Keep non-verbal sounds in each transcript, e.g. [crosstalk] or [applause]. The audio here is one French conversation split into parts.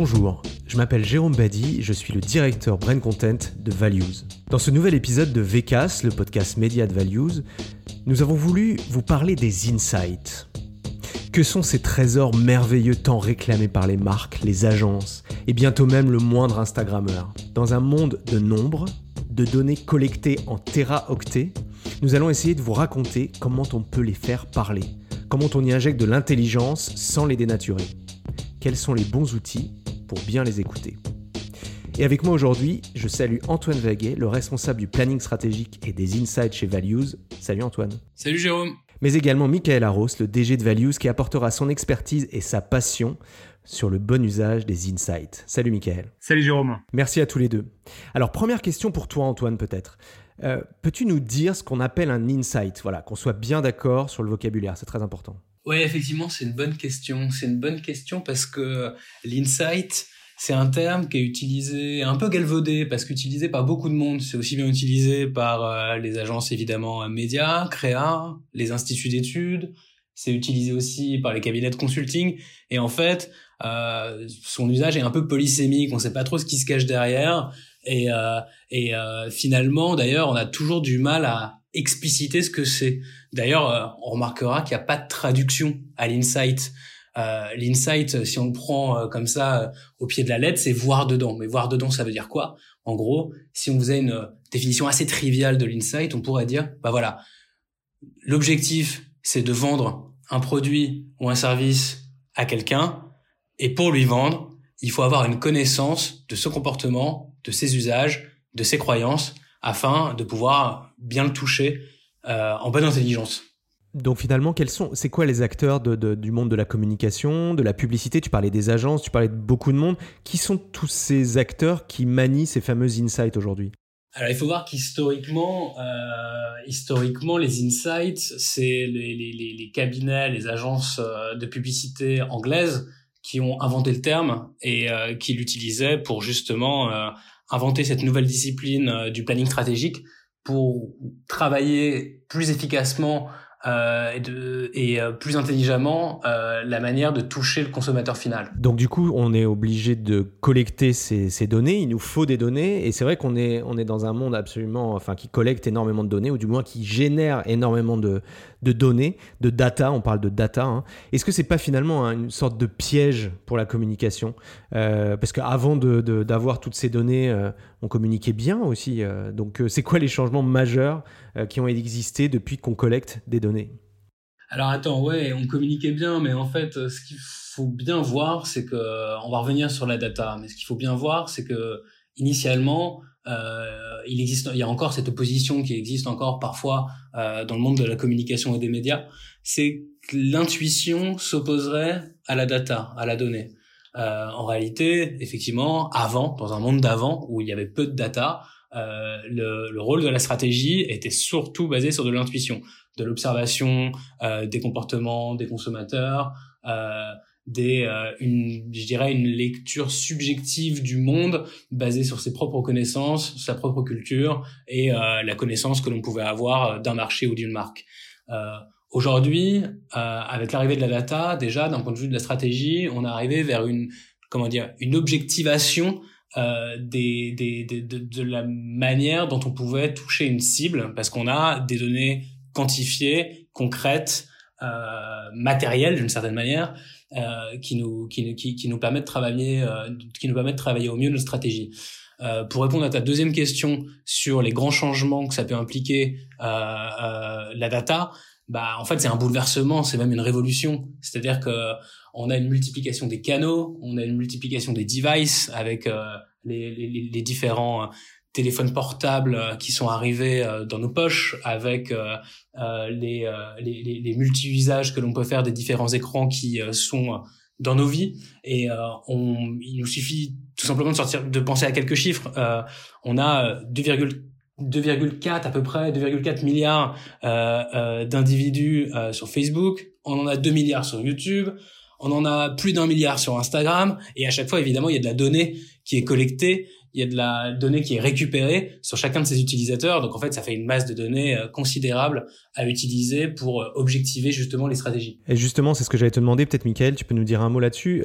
Bonjour, je m'appelle Jérôme Badi, je suis le directeur Brain Content de Values. Dans ce nouvel épisode de VCAS, le podcast média de Values, nous avons voulu vous parler des insights. Que sont ces trésors merveilleux tant réclamés par les marques, les agences et bientôt même le moindre Instagrammeur? Dans un monde de nombres, de données collectées en téraoctets, nous allons essayer de vous raconter comment on peut les faire parler, comment on y injecte de l'intelligence sans les dénaturer. Quels sont les bons outils pour bien les écouter Et avec moi aujourd'hui, je salue Antoine Vaguet, le responsable du planning stratégique et des insights chez Values. Salut Antoine. Salut Jérôme. Mais également Michael Arros, le DG de Values, qui apportera son expertise et sa passion sur le bon usage des insights. Salut Michael. Salut Jérôme. Merci à tous les deux. Alors première question pour toi Antoine peut-être. Euh, peux-tu nous dire ce qu'on appelle un insight? Voilà, qu'on soit bien d'accord sur le vocabulaire, c'est très important. Oui, effectivement, c'est une bonne question. C'est une bonne question parce que l'insight, c'est un terme qui est utilisé, un peu galvaudé, parce qu'utilisé par beaucoup de monde. C'est aussi bien utilisé par euh, les agences, évidemment, médias, créa, les instituts d'études. C'est utilisé aussi par les cabinets de consulting. Et en fait, euh, son usage est un peu polysémique. On ne sait pas trop ce qui se cache derrière. Et, euh, et euh, finalement, d'ailleurs, on a toujours du mal à expliciter ce que c'est. D'ailleurs, euh, on remarquera qu'il n'y a pas de traduction à l'insight. Euh, l'insight, si on le prend euh, comme ça au pied de la lettre, c'est voir dedans. Mais voir dedans, ça veut dire quoi? En gros, si on faisait une définition assez triviale de l'insight, on pourrait dire, bah voilà, l'objectif, c'est de vendre un produit ou un service à quelqu'un, et pour lui vendre, il faut avoir une connaissance de ce comportement, de ses usages, de ses croyances, afin de pouvoir bien le toucher euh, en bonne intelligence. Donc finalement, quels sont, c'est quoi les acteurs de, du monde de la communication, de la publicité? Tu parlais des agences, tu parlais de beaucoup de monde. Qui sont tous ces acteurs qui manient ces fameux insights aujourd'hui? Alors il faut voir qu'historiquement, euh, historiquement, les insights, c'est les, les, les, cabinets, les agences euh, de publicité anglaises qui ont inventé le terme et euh, qui l'utilisaient pour justement inventer cette nouvelle discipline euh, du planning stratégique pour travailler plus efficacement euh, et, euh, plus intelligemment euh, la manière de toucher le consommateur final. Donc du coup, on est obligé de collecter ces, données. Il nous faut des données, et c'est vrai qu'on est on est dans un monde absolument, enfin, qui collecte énormément de données, ou du moins qui génère énormément de, de données, de data. On parle de data. Hein. Est-ce que c'est pas finalement une sorte de piège pour la communication? Parce qu'avant d'avoir toutes ces données, on communiquait bien aussi. Euh, donc c'est quoi les changements majeurs qui ont existé depuis qu'on collecte des données? Alors attends, ouais, on communiquait bien, mais en fait, ce qu'il faut bien voir, c'est que on va revenir sur la data, mais ce qu'il faut bien voir, c'est que initialement, euh, il existe, il y a encore cette opposition qui existe encore parfois euh, dans le monde de la communication et des médias, c'est que l'intuition s'opposerait à la data, à la donnée. Euh, en réalité, effectivement, avant, dans un monde d'avant où il y avait peu de data, euh, le, le, rôle de la stratégie était surtout basé sur de l'intuition, de l'observation euh, des comportements des consommateurs, euh, des, euh, une, je dirais, une lecture subjective du monde basée sur ses propres connaissances, sa propre culture et euh, la connaissance que l'on pouvait avoir d'un marché ou d'une marque. Euh, Aujourd'hui, avec l'arrivée de la data, déjà d'un point de vue de la stratégie, on est arrivé vers une, comment dire, une objectivation des, des, des de, la manière dont on pouvait toucher une cible, parce qu'on a des données quantifiées, concrètes, matérielles d'une certaine manière, euh, qui nous qui, qui, qui, nous permet de travailler euh, qui nous permet de travailler au mieux notre stratégie. Euh, pour répondre à ta deuxième question sur les grands changements que ça peut impliquer euh, euh, la data, bah en fait c'est un bouleversement, c'est même une révolution. C'est-à-dire que on a une multiplication des canaux, on a une multiplication des devices avec les, les, les, différents téléphones portables euh, qui sont arrivés euh, dans nos poches avec euh, les, les, les multi-usages que l'on peut faire des différents écrans qui sont dans nos vies et on, il nous suffit tout simplement de sortir de penser à quelques chiffres on a 2,4 à peu près 2,4 milliards euh, d'individus sur Facebook on en a 2 milliards sur YouTube on en a plus d'un milliard sur Instagram et à chaque fois évidemment il y a de la donnée qui est collectée il y a de la donnée qui est récupérée sur chacun de ces utilisateurs. Donc en fait, ça fait une masse de données euh, considérable à utiliser pour euh, objectiver justement les stratégies. Et justement, c'est ce que j'allais te demander. Peut-être, Michael, tu peux nous dire un mot là-dessus.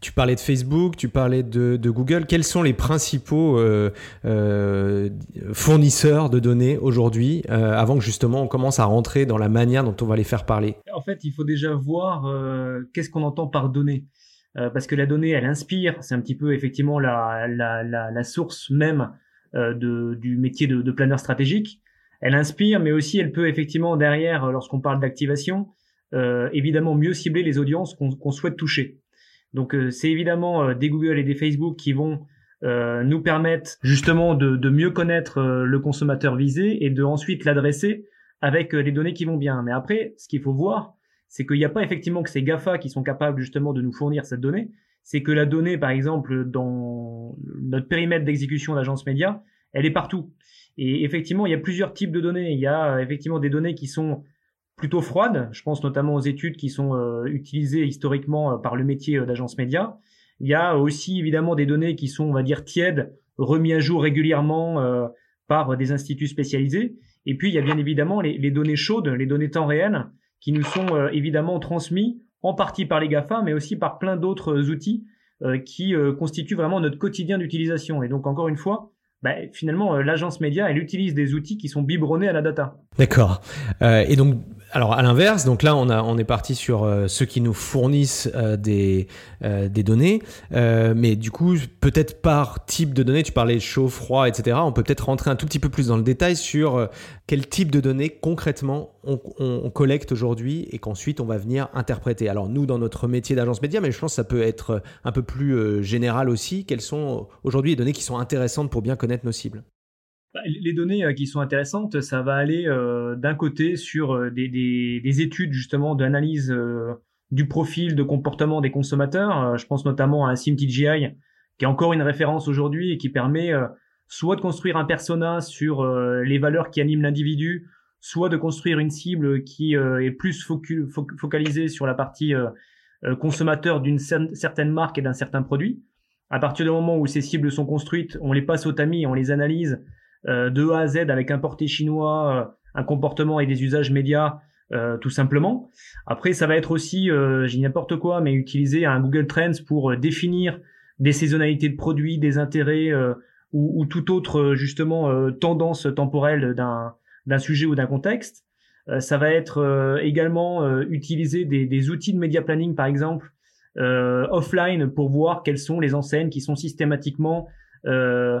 Tu parlais de Facebook, tu parlais de, Google. Quels sont les principaux euh, euh, fournisseurs de données aujourd'hui, euh, avant que justement on commence à rentrer dans la manière dont on va les faire parler? En fait, il faut déjà voir qu'est-ce qu'on entend par données. parce que la donnée, elle inspire, c'est un petit peu effectivement la, source même du métier de planeur stratégique. Elle inspire, mais aussi elle peut effectivement derrière, lorsqu'on parle d'activation, évidemment mieux cibler les audiences qu'on souhaite toucher. Donc euh, c'est évidemment euh, des Google et des Facebook qui vont euh, nous permettre justement de, mieux connaître le consommateur visé et de ensuite l'adresser avec les données qui vont bien. Mais après, ce qu'il faut voir, c'est qu'il n'y a pas effectivement que ces GAFA qui sont capables justement de nous fournir cette donnée, c'est que la donnée, par exemple, dans notre périmètre d'exécution d'agence média, elle est partout. Et effectivement, il y a plusieurs types de données. Il y a effectivement des données qui sont plutôt froide. Je pense notamment aux études qui sont euh, utilisées historiquement euh, par le métier euh, d'agence média. Il y a aussi évidemment des données qui sont, on va dire, tièdes, remis à jour régulièrement par des instituts spécialisés. Et puis, il y a bien évidemment les, données chaudes, les données temps réel, qui nous sont évidemment transmis en partie par les GAFA, mais aussi par plein d'autres outils qui constituent vraiment notre quotidien d'utilisation. Et donc, encore une fois, bah, finalement, l'agence média, elle utilise des outils qui sont biberonnés à la data. D'accord. et donc, alors à l'inverse, donc là on est parti sur euh, ceux qui nous fournissent euh, des euh, des données, mais du coup peut-être par type de données, tu parlais chaud, froid, etc. On peut peut-être rentrer un tout petit peu plus dans le détail sur quel type de données concrètement on, collecte aujourd'hui et qu'ensuite on va venir interpréter. Alors nous dans notre métier d'agence média, mais je pense que ça peut être un peu plus général aussi. Quelles sont aujourd'hui les données qui sont intéressantes pour bien connaître nos cibles? Les données euh, qui sont intéressantes, ça va aller euh, d'un côté sur euh, des, des, des, études justement d'analyse du profil de comportement des consommateurs. je pense notamment à SimTGI qui est encore une référence aujourd'hui et qui permet soit de construire un persona sur les valeurs qui animent l'individu, soit de construire une cible qui est plus focalisée sur la partie consommateur d'une certaine marque et d'un certain produit. À partir du moment où ces cibles sont construites, on les passe au tamis, on les analyse de A à Z avec un porté chinois, euh, un comportement et des usages médias, euh, tout simplement. Après, ça va être aussi, j'ai n'importe quoi, mais utiliser un Google Trends pour définir des saisonnalités de produits, des intérêts ou, ou toute autre justement tendance temporelle d'un sujet ou d'un contexte. ça va être également utiliser des, des, outils de media planning, par exemple, offline, pour voir quelles sont les enseignes qui sont systématiquement euh, euh, euh,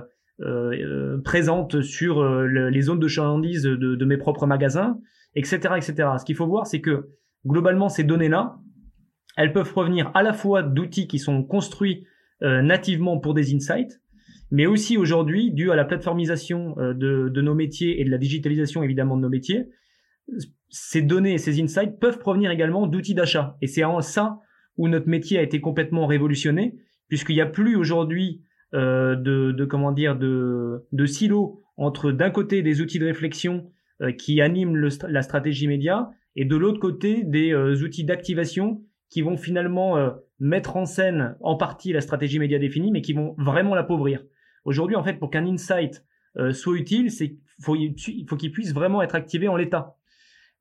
présente sur euh, les zones de chalandise de, mes propres magasins, etc., etc. Ce qu'il faut voir, c'est que globalement, ces données-là, elles peuvent provenir à la fois d'outils qui sont construits nativement pour des insights, mais aussi aujourd'hui, dû à la plateformisation de, nos métiers et de la digitalisation évidemment de nos métiers, ces données et ces insights peuvent provenir également d'outils d'achat. Et c'est en ça où notre métier a été complètement révolutionné, puisqu'il n'y a plus aujourd'hui euh, de, de, comment dire de, de silos entre d'un côté des outils de réflexion euh, qui animent le, la stratégie média et de l'autre côté des euh, outils d'activation qui vont finalement mettre en scène en partie la stratégie média définie mais qui vont vraiment l'appauvrir. Aujourd'hui en fait pour qu'un insight soit utile, c'est faut il faut qu'il puisse vraiment être activé en l'état.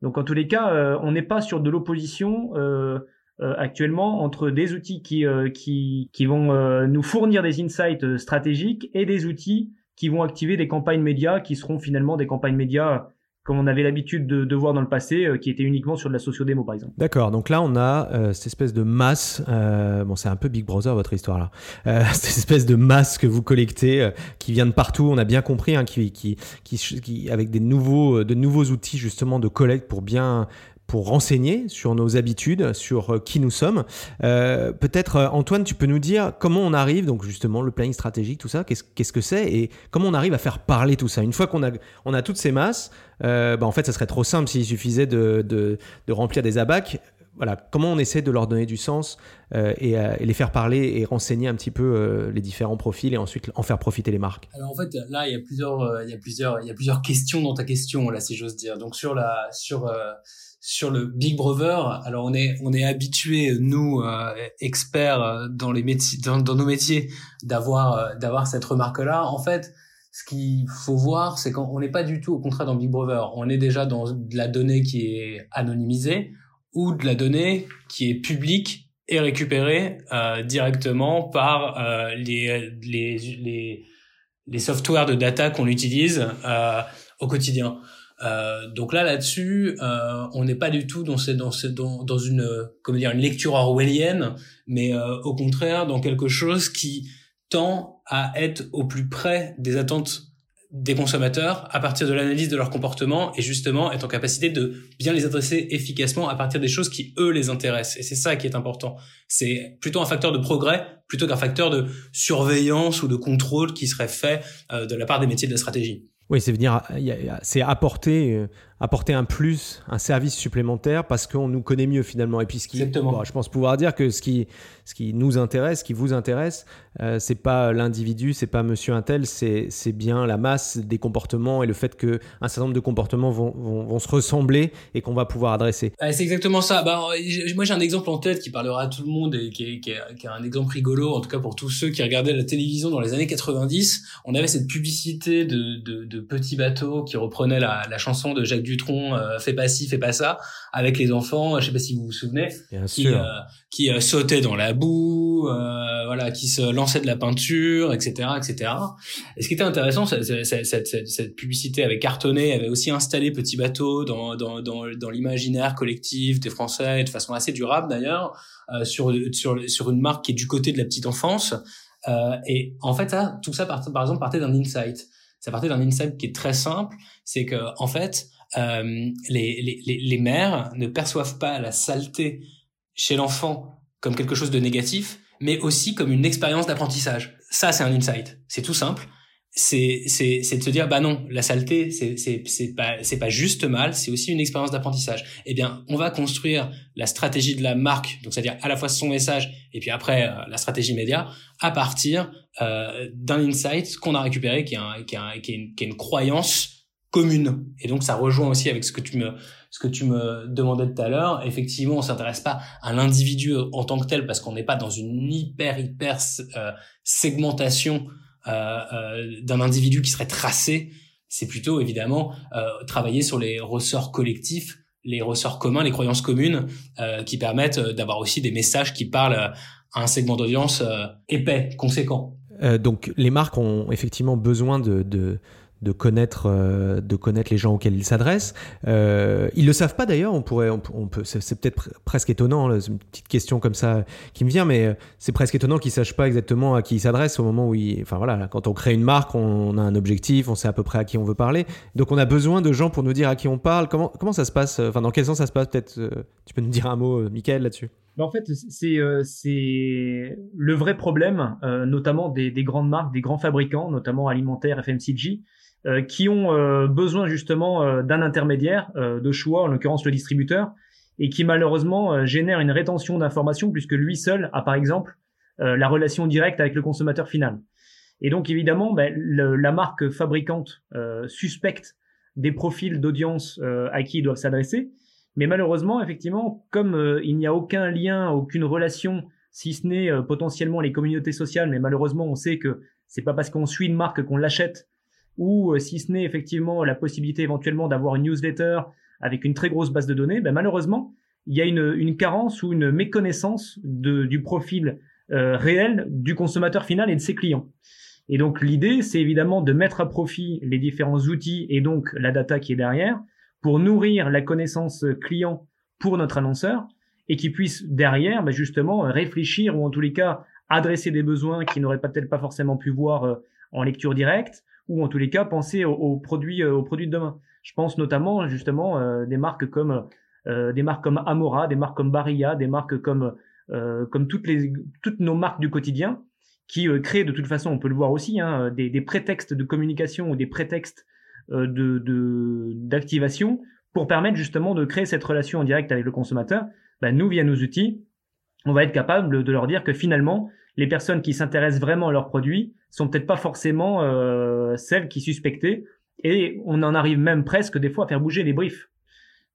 Donc en tous les cas, on n'est pas sur de l'opposition euh, euh, actuellement entre des outils qui, euh, qui, qui vont euh, nous fournir des insights stratégiques et des outils qui vont activer des campagnes médias qui seront finalement des campagnes médias comme on avait l'habitude de, voir dans le passé, qui étaient uniquement sur de la sociodémo, par exemple. D'accord, donc là, on a cette espèce de masse, euh, bon, c'est un peu Big Brother, votre histoire, là, euh, [laughs] cette espèce de masse que vous collectez, qui vient de partout, on a bien compris, hein, qui, qui, qui, qui, avec des nouveaux, de nouveaux outils, justement, de collecte pour bien pour renseigner sur nos habitudes, sur euh, qui nous sommes. Euh, peut-être, euh, Antoine, tu peux nous dire comment on arrive, donc justement, le planning stratégique, tout ça, qu'est-ce que c'est et comment on arrive à faire parler tout ça. Une fois qu'on a, on a toutes ces masses, bah, en fait, ça serait trop simple s'il suffisait de, remplir des abacs. Voilà, comment on essaie de leur donner du sens et, et, les faire parler et renseigner un petit peu les différents profils et ensuite en faire profiter les marques. Alors en fait, là, il y a plusieurs, il y a plusieurs, il y a plusieurs questions dans ta question là, si j'ose dire. Donc sur la, sur sur le Big Brother, alors on est on est habitué nous euh, experts euh, dans les métiers dans, nos métiers d'avoir euh, d'avoir cette remarque là. En fait, ce qu'il faut voir, c'est qu'on n'est pas du tout au contraire dans Big Brother. On est déjà dans de la donnée qui est anonymisée ou de la donnée qui est publique est récupéré euh, directement par euh, les, les, les, les softwares de data qu'on utilise euh, au quotidien. Euh, donc là, là-dessus, euh, on n'est pas du tout dans, dans, dans, dans une, comment dire, une lecture orwellienne, mais euh, au contraire dans quelque chose qui tend à être au plus près des attentes des consommateurs à partir de l'analyse de leur comportement et justement être en capacité de bien les adresser efficacement à partir des choses qui eux les intéressent. Et c'est ça qui est important. C'est plutôt un facteur de progrès plutôt qu'un facteur de surveillance ou de contrôle qui serait fait euh, de la part des métiers de la stratégie. Oui, c'est venir, c'est apporter, euh, apporter un plus, un service supplémentaire parce qu'on nous connaît mieux finalement. Et puis ce qui, bon, je pense pouvoir dire que ce qui, ce qui nous intéresse, ce qui vous intéresse, euh, c'est pas l'individu, c'est pas Monsieur Intel, c'est c'est bien la masse des comportements et le fait que un certain nombre de comportements vont, vont, vont se ressembler et qu'on va pouvoir adresser. c'est exactement ça. Bah, moi j'ai un exemple en tête qui parlera à tout le monde et qui est, qui, est, qui est un exemple rigolo en tout cas pour tous ceux qui regardaient la télévision dans les années 90. On avait cette publicité de, de, de petits bateaux qui reprenait la, la chanson de Jacques Dutronc, euh, fais pas ci, fais pas ça, avec les enfants. Je sais pas si vous vous souvenez, Bien qui, euh, qui euh, sautaient dans la boue, euh, voilà, qui se lançaient de la peinture, etc., etc. Et ce qui était intéressant, cette, cette, cette, cette publicité avait cartonné, avait aussi installé Petit Bateau dans, dans, dans, dans l'imaginaire collectif des Français, de façon assez durable d'ailleurs, euh, sur, sur, sur une marque qui est du côté de la petite enfance. Euh, et en fait, ça, tout ça, par, par exemple, partait d'un insight. Ça partait d'un insight qui est très simple, c'est que en fait, euh, les, les, les mères ne perçoivent pas la saleté chez l'enfant comme quelque chose de négatif, mais aussi comme une expérience d'apprentissage. Ça, c'est un insight. C'est tout simple. C'est, c'est, c'est de se dire, bah non, la saleté, c'est, c'est, c'est pas, c'est pas juste mal, c'est aussi une expérience d'apprentissage. Eh bien, on va construire la stratégie de la marque, donc c'est-à-dire à la fois son message et puis après euh, la stratégie média, à partir euh, d'un insight qu'on a récupéré, qui est, un, qui, est un, qui, est une, qui est une croyance commune. Et donc, ça rejoint aussi avec ce que tu me, ce que tu me demandais tout à l'heure, effectivement, on s'intéresse pas à l'individu en tant que tel parce qu'on n'est pas dans une hyper hyper euh, segmentation d'un individu qui serait tracé. C'est plutôt évidemment euh, travailler sur les ressorts collectifs, les ressorts communs, les croyances communes euh, qui permettent d'avoir aussi des messages qui parlent à un segment d'audience épais, conséquent. donc les marques ont effectivement besoin de, de de connaître euh, de connaître les gens auxquels ils s'adressent. Euh, ils le savent pas d'ailleurs. On pourrait, on, peut, c'est peut-être presque étonnant. C'est une petite question comme ça qui me vient, mais euh, c'est presque étonnant qu'ils sachent pas exactement à qui ils s'adressent au moment où ils. Enfin voilà, quand on crée une marque, on, a un objectif, on sait à peu près à qui on veut parler. Donc on a besoin de gens pour nous dire à qui on parle. Comment comment ça se passe Enfin dans quel sens ça se passe Peut-être euh, tu peux nous dire un mot, euh, Michael, là-dessus? Ben, en fait, c'est c'est le vrai problème, notamment des, des grandes marques, des grands fabricants, notamment alimentaires, FMCG euh, qui ont euh, besoin justement euh, d'un intermédiaire de choix, en l'occurrence le distributeur, et qui malheureusement génère une rétention d'informations puisque lui seul a par exemple la relation directe avec le consommateur final. Et donc évidemment, ben, la marque fabricante suspecte des profils d'audience à qui ils doivent s'adresser, mais malheureusement, effectivement, comme il n'y a aucun lien, aucune relation, si ce n'est potentiellement les communautés sociales, mais malheureusement, on sait que c'est pas parce qu'on suit une marque qu'on l'achète ou euh, si ce n'est effectivement la possibilité éventuellement d'avoir une newsletter avec une très grosse base de données, ben malheureusement, il y a une, une, carence ou une méconnaissance de, du profil euh, réel du consommateur final et de ses clients. Et donc l'idée, c'est évidemment de mettre à profit les différents outils et donc la data qui est derrière pour nourrir la connaissance client pour notre annonceur et qui puisse derrière ben justement réfléchir ou en tous les cas adresser des besoins qu'il n'aurait peut-être pas forcément pu voir euh, en lecture directe ou en tous les cas penser aux, produits euh, aux produits de demain. Je pense notamment justement euh, des marques comme euh, des marques comme Amora, des marques comme Barilla, des marques comme comme toutes les toutes nos marques du quotidien qui créent de toute façon, on peut le voir aussi, hein, des, des, prétextes de communication ou des prétextes de d'activation pour permettre justement de créer cette relation en direct avec le consommateur. Ben, nous, via nos outils, on va être capable de leur dire que finalement, les personnes qui s'intéressent vraiment à leurs produits sont peut-être pas forcément euh, celles qui suspectaient et on en arrive même presque des fois à faire bouger les briefs.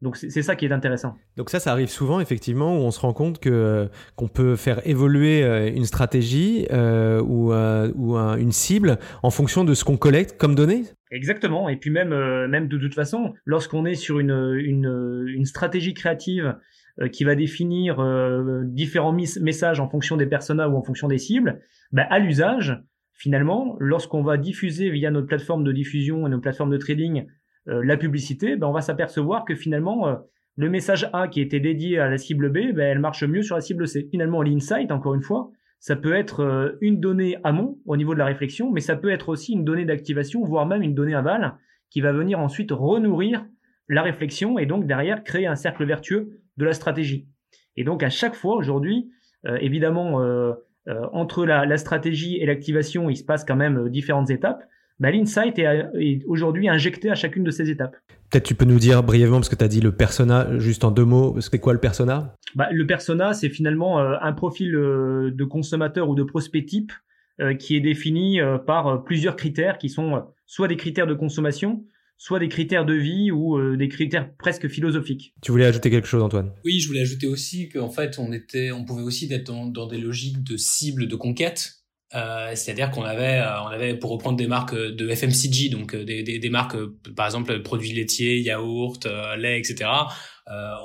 Donc c'est ça qui est intéressant. Donc ça, ça arrive souvent effectivement où on se rend compte que euh, qu'on peut faire évoluer euh, une stratégie ou, ou une cible en fonction de ce qu'on collecte comme données. Exactement. Et puis même même de toute façon, lorsqu'on est sur une, une, une stratégie créative qui va définir différents messages en fonction des personas ou en fonction des cibles, ben, à l'usage, finalement, lorsqu'on va diffuser via notre plateforme de diffusion et nos plateformes de trading la publicité, ben, on va s'apercevoir que finalement, le message A qui était dédié à la cible B, ben, elle marche mieux sur la cible C. Finalement, l'insight, encore une fois, ça peut être euh, une donnée amont au niveau de la réflexion, mais ça peut être aussi une donnée d'activation, voire même une donnée aval, qui va venir ensuite renourrir la réflexion et donc derrière créer un cercle vertueux de la stratégie. Et donc à chaque fois aujourd'hui, euh, évidemment, euh, entre la, la, stratégie et l'activation, il se passe quand même différentes étapes. Bah, l'insight est, aujourd'hui injecté à chacune de ces étapes. Peut-être tu peux nous dire brièvement, parce que tu as dit le persona, juste en deux mots, c'est quoi le persona? Bah, Le persona, c'est finalement euh, un profil euh, de consommateur ou de prospect type euh, qui est défini par plusieurs critères qui sont soit des critères de consommation, soit des critères de vie ou des critères presque philosophiques. Tu voulais ajouter quelque chose, Antoine? Oui, je voulais ajouter aussi qu'en fait, on était, on pouvait aussi être dans, dans des logiques de cible, de conquête. Euh, c'est-à-dire qu'on avait, euh, on avait pour reprendre des marques de FMCG, donc euh, des, des, des marques, par exemple produits laitiers, yaourts, lait, etc.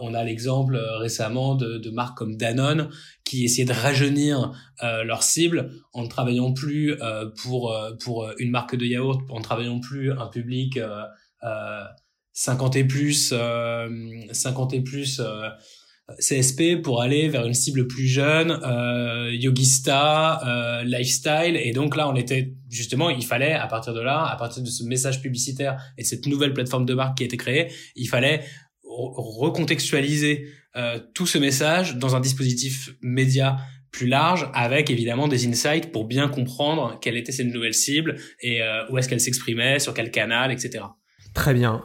on a l'exemple récemment de, de, marques comme Danone qui essayaient de rajeunir leur cible en ne travaillant plus pour pour une marque de yaourt, en ne travaillant plus un public 50 et plus, 50 et plus CSP pour aller vers une cible plus jeune, euh, yogista, euh, lifestyle. Et donc là, on était justement, il fallait à partir de là, à partir de ce message publicitaire et de cette nouvelle plateforme de marque qui a été créée, il fallait recontextualiser euh, tout ce message dans un dispositif média plus large avec évidemment des insights pour bien comprendre quelle était cette nouvelle cible et euh, où est-ce qu'elle s'exprimait, sur quel canal, etc. Très bien.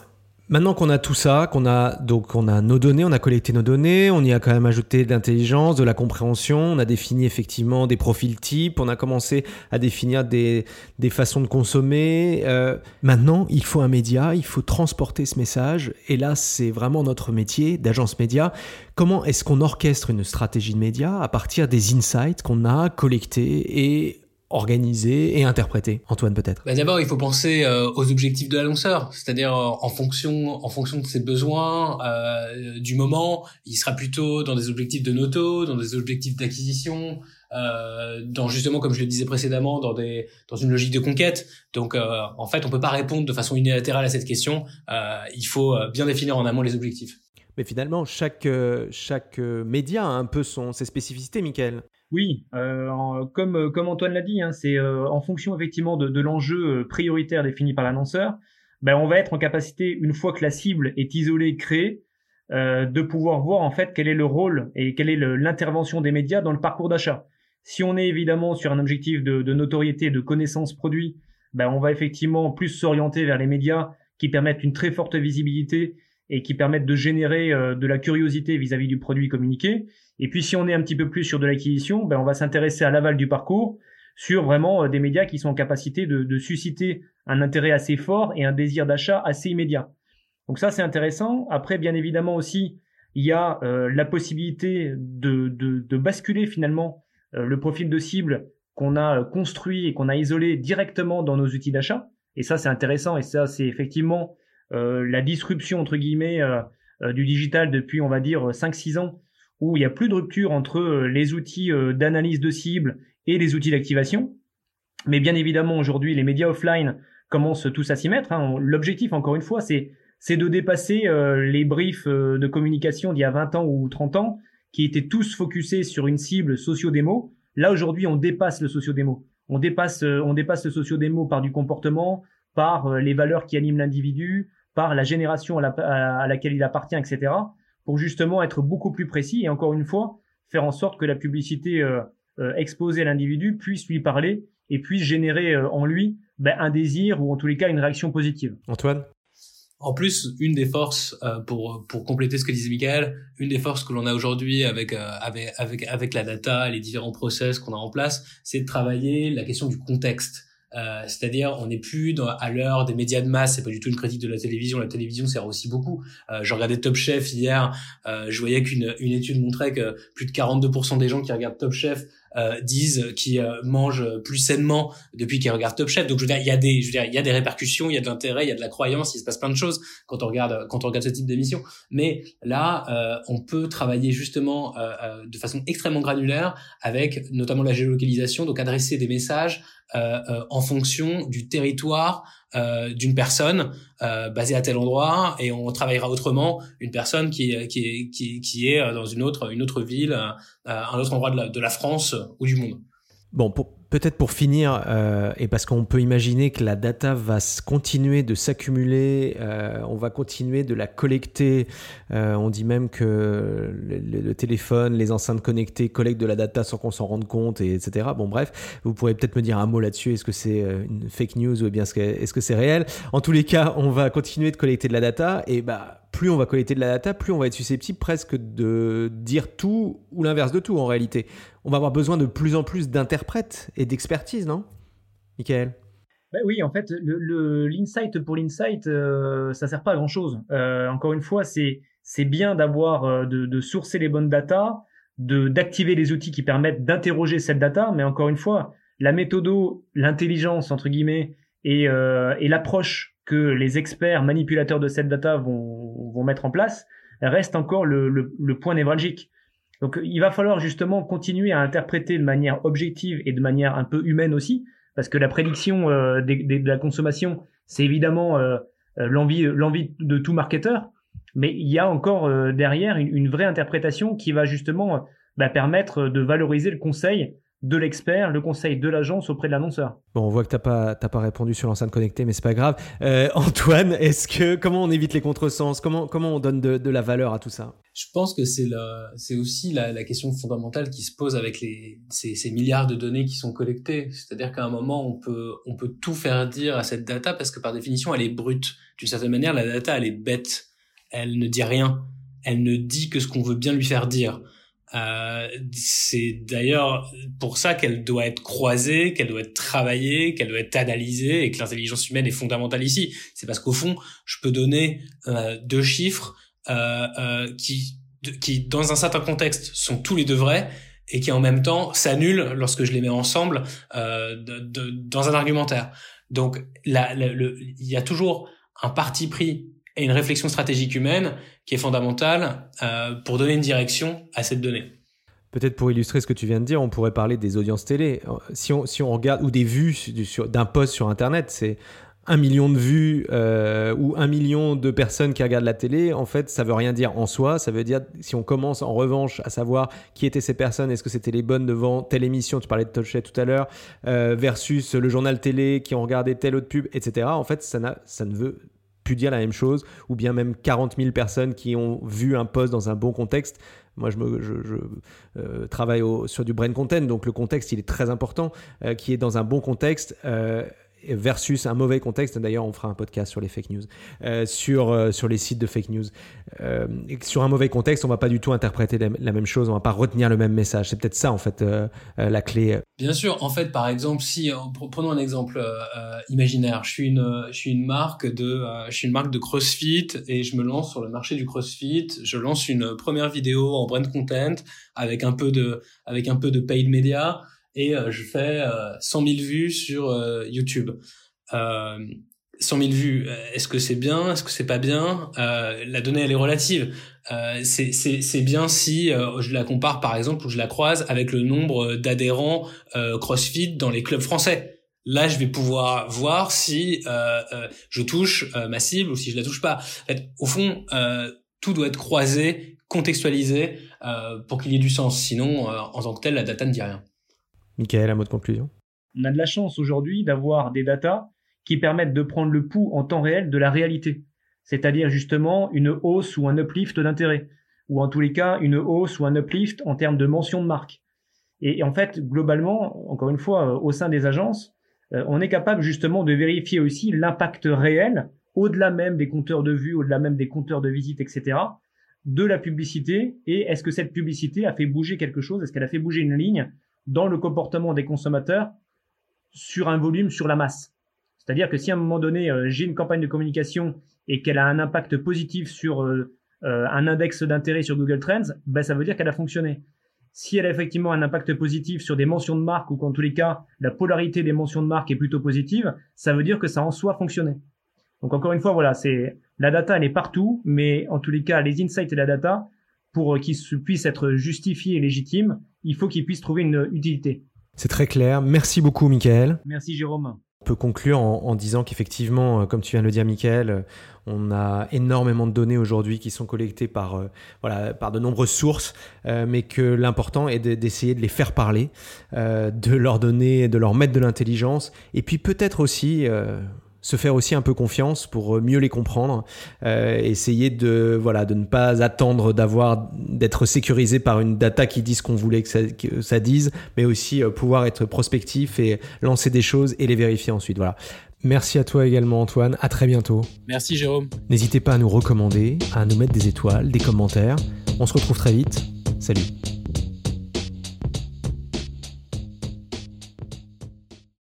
Maintenant qu'on a tout ça, qu'on a donc on a nos données, on a collecté nos données, on y a quand même ajouté de l'intelligence, de la compréhension, on a défini effectivement des profils types, on a commencé à définir des, des façons de consommer. Euh, maintenant, il faut un média, il faut transporter ce message, et là c'est vraiment notre métier d'agence média. Comment est-ce qu'on orchestre une stratégie de média? À partir des insights qu'on a collectés et organisé et interprété Antoine peut-être bah D'abord, il faut penser euh, aux objectifs de l'annonceur, c'est-à-dire euh, en fonction en fonction de ses besoins euh, du moment, il sera plutôt dans des objectifs de noto, dans des objectifs d'acquisition, euh, dans justement comme je le disais précédemment dans des dans une logique de conquête. Donc euh, en fait, on peut pas répondre de façon unilatérale à cette question. il faut bien définir en amont les objectifs. Mais finalement, chaque chaque média a un peu son ses spécificités, Michael. Oui, euh, comme, euh, comme Antoine l'a dit, hein, c'est euh, en fonction effectivement de, de l'enjeu prioritaire défini par l'annonceur, ben, on va être en capacité, une fois que la cible est isolée, créée, de pouvoir voir en fait quel est le rôle et quelle est l'intervention des médias dans le parcours d'achat. Si on est évidemment sur un objectif de, de notoriété, de connaissance produit, ben, on va effectivement plus s'orienter vers les médias qui permettent une très forte visibilité et qui permettent de générer de la curiosité vis-à-vis -vis du produit communiqué. Et puis si on est un petit peu plus sur de l'acquisition, ben on va s'intéresser à l'aval du parcours, sur vraiment euh, des médias qui sont en capacité de, susciter un intérêt assez fort et un désir d'achat assez immédiat. Donc ça c'est intéressant. Après bien évidemment aussi il y a euh, la possibilité de, de, basculer finalement euh, le profil de cible qu'on a construit et qu'on a isolé directement dans nos outils d'achat. Et ça c'est intéressant et ça c'est effectivement la disruption entre guillemets du digital depuis on va dire 5-6 ans où il n'y a plus de rupture entre euh, les outils euh, d'analyse de cible et les outils d'activation. Mais bien évidemment, aujourd'hui, les médias offline commencent tous à s'y mettre. Hein. L'objectif, encore une fois, c'est c'est de dépasser euh, les briefs de communication d'il y a 20 ans ou 30 ans, qui étaient tous focusés sur une cible socio-démo. Là, aujourd'hui, on dépasse le socio-démo. On dépasse, on dépasse le socio-démo par du comportement, par les valeurs qui animent l'individu, par la génération à, à, laquelle il appartient, etc pour justement être beaucoup plus précis et encore une fois faire en sorte que la publicité euh, euh, exposée à l'individu puisse lui parler et puisse générer euh, en lui ben, un désir ou en tous les cas une réaction positive. Antoine? En plus, une des forces pour pour compléter ce que disait Michael, une des forces que l'on a aujourd'hui avec avec avec avec la data, les différents process qu'on a en place, c'est de travailler la question du contexte. Euh, c'est-à-dire, on n'est plus dans, à l'heure des médias de masse. C'est pas du tout une critique de la télévision. La télévision sert aussi beaucoup. Euh, je regardais Top Chef hier. Euh, je voyais qu'une une étude montrait que plus de 42% des gens qui regardent Top Chef disent qu'ils mangent plus sainement depuis qu'ils regardent Top Chef. Donc je veux dire, il y a des, je veux dire, il y a des répercussions, il y a de l'intérêt, il y a de la croyance, il se passe plein de choses quand on regarde quand on regarde ce type d'émission. Mais là, on peut travailler justement de façon extrêmement granulaire avec notamment la géolocalisation, donc adresser des messages en fonction du territoire euh, d'une personne euh, basée à tel endroit et on travaillera autrement une personne qui qui est qui, qui est dans une autre une autre ville euh, un autre endroit de la, de la France ou du monde. Bon, Peut-être pour finir, euh, et parce qu'on peut imaginer que la data va continuer de s'accumuler, euh, on va continuer de la collecter. Euh, on dit même que le, téléphone, les enceintes connectées collectent de la data sans qu'on s'en rende compte, et etc. Bon, bref, vous pourrez peut-être me dire un mot là-dessus. Est-ce que c'est une fake news ou bien est-ce que c'est réel? En tous les cas, on va continuer de collecter de la data, et bah plus on va collecter de la data, plus on va être susceptible presque de dire tout ou l'inverse de tout en réalité. On va avoir besoin de plus en plus d'interprètes et d'expertise, non Michael? Ben oui, en fait, l'insight le, pour l'insight, euh, ça sert pas à grand chose. Euh, encore une fois, c'est bien d'avoir euh, de, sourcer les bonnes data, de d'activer les outils qui permettent d'interroger cette data, mais encore une fois, la méthodo, l'intelligence entre guillemets et, euh, et l'approche que les experts manipulateurs de cette data vont, vont mettre en place reste encore le, le, point névralgique. Donc il va falloir justement continuer à interpréter de manière objective et de manière un peu humaine aussi, parce que la prédiction euh, de la consommation, c'est évidemment euh, euh, l'envie l'envie de tout marketeur, mais il y a encore derrière une, vraie interprétation qui va justement bah, permettre de valoriser le conseil de l'expert, le conseil de l'agence auprès de l'annonceur. Bon, on voit que t'as pas pas répondu sur l'enceinte connectée, mais c'est pas grave. Euh, Antoine, est-ce que comment on évite les contresens? Comment comment on donne de, la valeur à tout ça? Je pense que c'est c'est aussi la, question fondamentale qui se pose avec les ces, milliards de données qui sont collectées. C'est-à-dire qu'à un moment on peut on peut tout faire dire à cette data parce que par définition elle est brute. D'une certaine manière, la data elle est bête. Elle ne dit rien. Elle ne dit que ce qu'on veut bien lui faire dire. Euh, c'est d'ailleurs pour ça qu'elle doit être croisée, qu'elle doit être travaillée, qu'elle doit être analysée et que l'intelligence humaine est fondamentale ici. C'est parce qu'au fond, je peux donner euh, deux chiffres euh, euh qui, qui, dans un certain contexte, sont tous les deux vrais et qui en même temps s'annulent lorsque je les mets ensemble euh, de, de, dans un argumentaire. Donc, il y a toujours un parti pris et une réflexion stratégique humaine qui est fondamentale euh, pour donner une direction à cette donnée. Peut-être pour illustrer ce que tu viens de dire, on pourrait parler des audiences télé. Si on, si on regarde, ou des vues d'un post sur Internet, c'est un million de vues euh, ou un million de personnes qui regardent la télé, en fait, ça veut rien dire en soi. Ça veut dire, si on commence en revanche à savoir qui étaient ces personnes, est-ce que c'était les bonnes devant telle émission, tu parlais de Touchet tout à l'heure, euh, versus le journal télé qui ont regardé telle autre pub, etc. En fait, ça, ça ne veut pu dire la même chose, ou bien même 40 000 personnes qui ont vu un post dans un bon contexte. Moi, je, me, je, euh, travaille sur du brain content, donc le contexte, il est très important, euh, qui est dans un bon contexte. Euh, versus un mauvais contexte. D'ailleurs, on fera un podcast sur les fake news, euh, sur, euh, sur les sites de fake news. Euh, sur un mauvais contexte, on va pas du tout interpréter la, même chose, on va pas retenir le même message. C'est peut-être ça, en fait, la clé. Bien sûr. En fait, par exemple, si prenons un exemple imaginaire, je suis une je suis une marque de je suis une marque de CrossFit et je me lance sur le marché du CrossFit. Je lance une première vidéo en brand content avec un peu de avec un peu de paid media et euh, je fais 100 000 vues sur euh, YouTube. 100 000 vues, est-ce que c'est bien, est-ce que c'est pas bien? La donnée elle est relative. c'est bien si je la compare par exemple ou je la croise avec le nombre d'adhérents CrossFit dans les clubs français. Là, je vais pouvoir voir si je touche ma cible ou si je la touche pas. En fait, au fond, tout doit être croisé, contextualisé pour qu'il y ait du sens. Sinon, en tant que tel, la data ne dit rien. Michael, un mot de conclusion. On a de la chance aujourd'hui d'avoir des datas qui permettent de prendre le pouls en temps réel de la réalité, c'est-à-dire justement une hausse ou un uplift d'intérêt, ou en tous les cas une hausse ou un uplift en termes de mention de marque. Et, en fait, globalement, encore une fois, euh, au sein des agences, euh, on est capable justement de vérifier aussi l'impact réel, au-delà même des compteurs de vues, au-delà même des compteurs de visites, etc., de la publicité, et est-ce que cette publicité a fait bouger quelque chose, est-ce qu'elle a fait bouger une ligne, dans le comportement des consommateurs sur un volume, sur la masse. C'est-à-dire que si à un moment donné, euh, j'ai une campagne de communication et qu'elle a un impact positif sur euh, euh, un index d'intérêt sur Google Trends, ben, ça veut dire qu'elle a fonctionné. si elle a effectivement un impact positif sur des mentions de marque ou qu'en tous les cas, la polarité des mentions de marque est plutôt positive, ça veut dire que ça en soi fonctionné. Donc encore une fois, voilà, c'est la data, elle est partout, mais en tous les cas, les insights et la data, pour qu'ils puissent être justifiés et légitimes, il faut qu'ils puissent trouver une utilité. C'est très clair. Merci beaucoup, Michael. Merci, Jérôme. On peut conclure en, disant qu'effectivement, euh, comme tu viens de le dire, Michael, euh, on a énormément de données aujourd'hui qui sont collectées par, euh, voilà, par de nombreuses sources, mais que l'important est d'essayer de, les faire parler, de leur donner, de leur mettre de l'intelligence, et puis peut-être aussi se faire aussi un peu confiance pour mieux les comprendre, euh, essayer de voilà de ne pas attendre d'avoir d'être sécurisé par une data qui dit ce qu'on voulait que ça, que ça, dise, mais aussi euh, pouvoir être prospectif et lancer des choses et les vérifier ensuite. Voilà. Merci à toi également Antoine, à très bientôt. Merci Jérôme. N'hésitez pas à nous recommander, à nous mettre des étoiles, des commentaires. On se retrouve très vite. Salut.